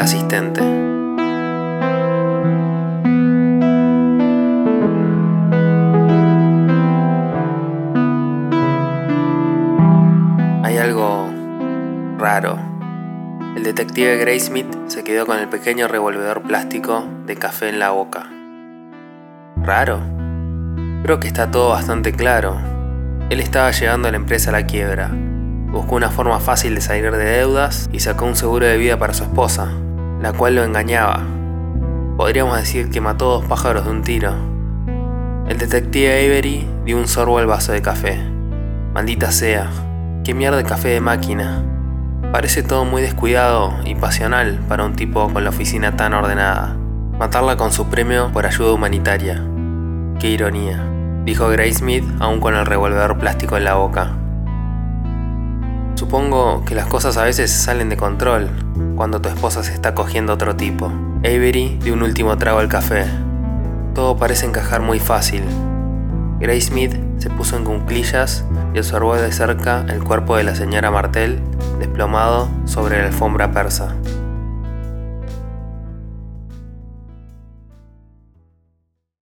asistente. Hay algo raro. El detective Graysmith se quedó con el pequeño revolvedor plástico de café en la boca. ¿Raro? Creo que está todo bastante claro. Él estaba llevando a la empresa a la quiebra, buscó una forma fácil de salir de deudas y sacó un seguro de vida para su esposa, la cual lo engañaba. Podríamos decir que mató dos pájaros de un tiro. El detective Avery dio un sorbo al vaso de café. Maldita sea, qué mierda de café de máquina. Parece todo muy descuidado y pasional para un tipo con la oficina tan ordenada. Matarla con su premio por ayuda humanitaria. Qué ironía, dijo Smith aún con el revólver plástico en la boca. Supongo que las cosas a veces salen de control cuando tu esposa se está cogiendo otro tipo. Avery dio un último trago al café. Todo parece encajar muy fácil. Smith se puso en cunclillas y observó de cerca el cuerpo de la señora Martel desplomado sobre la alfombra persa.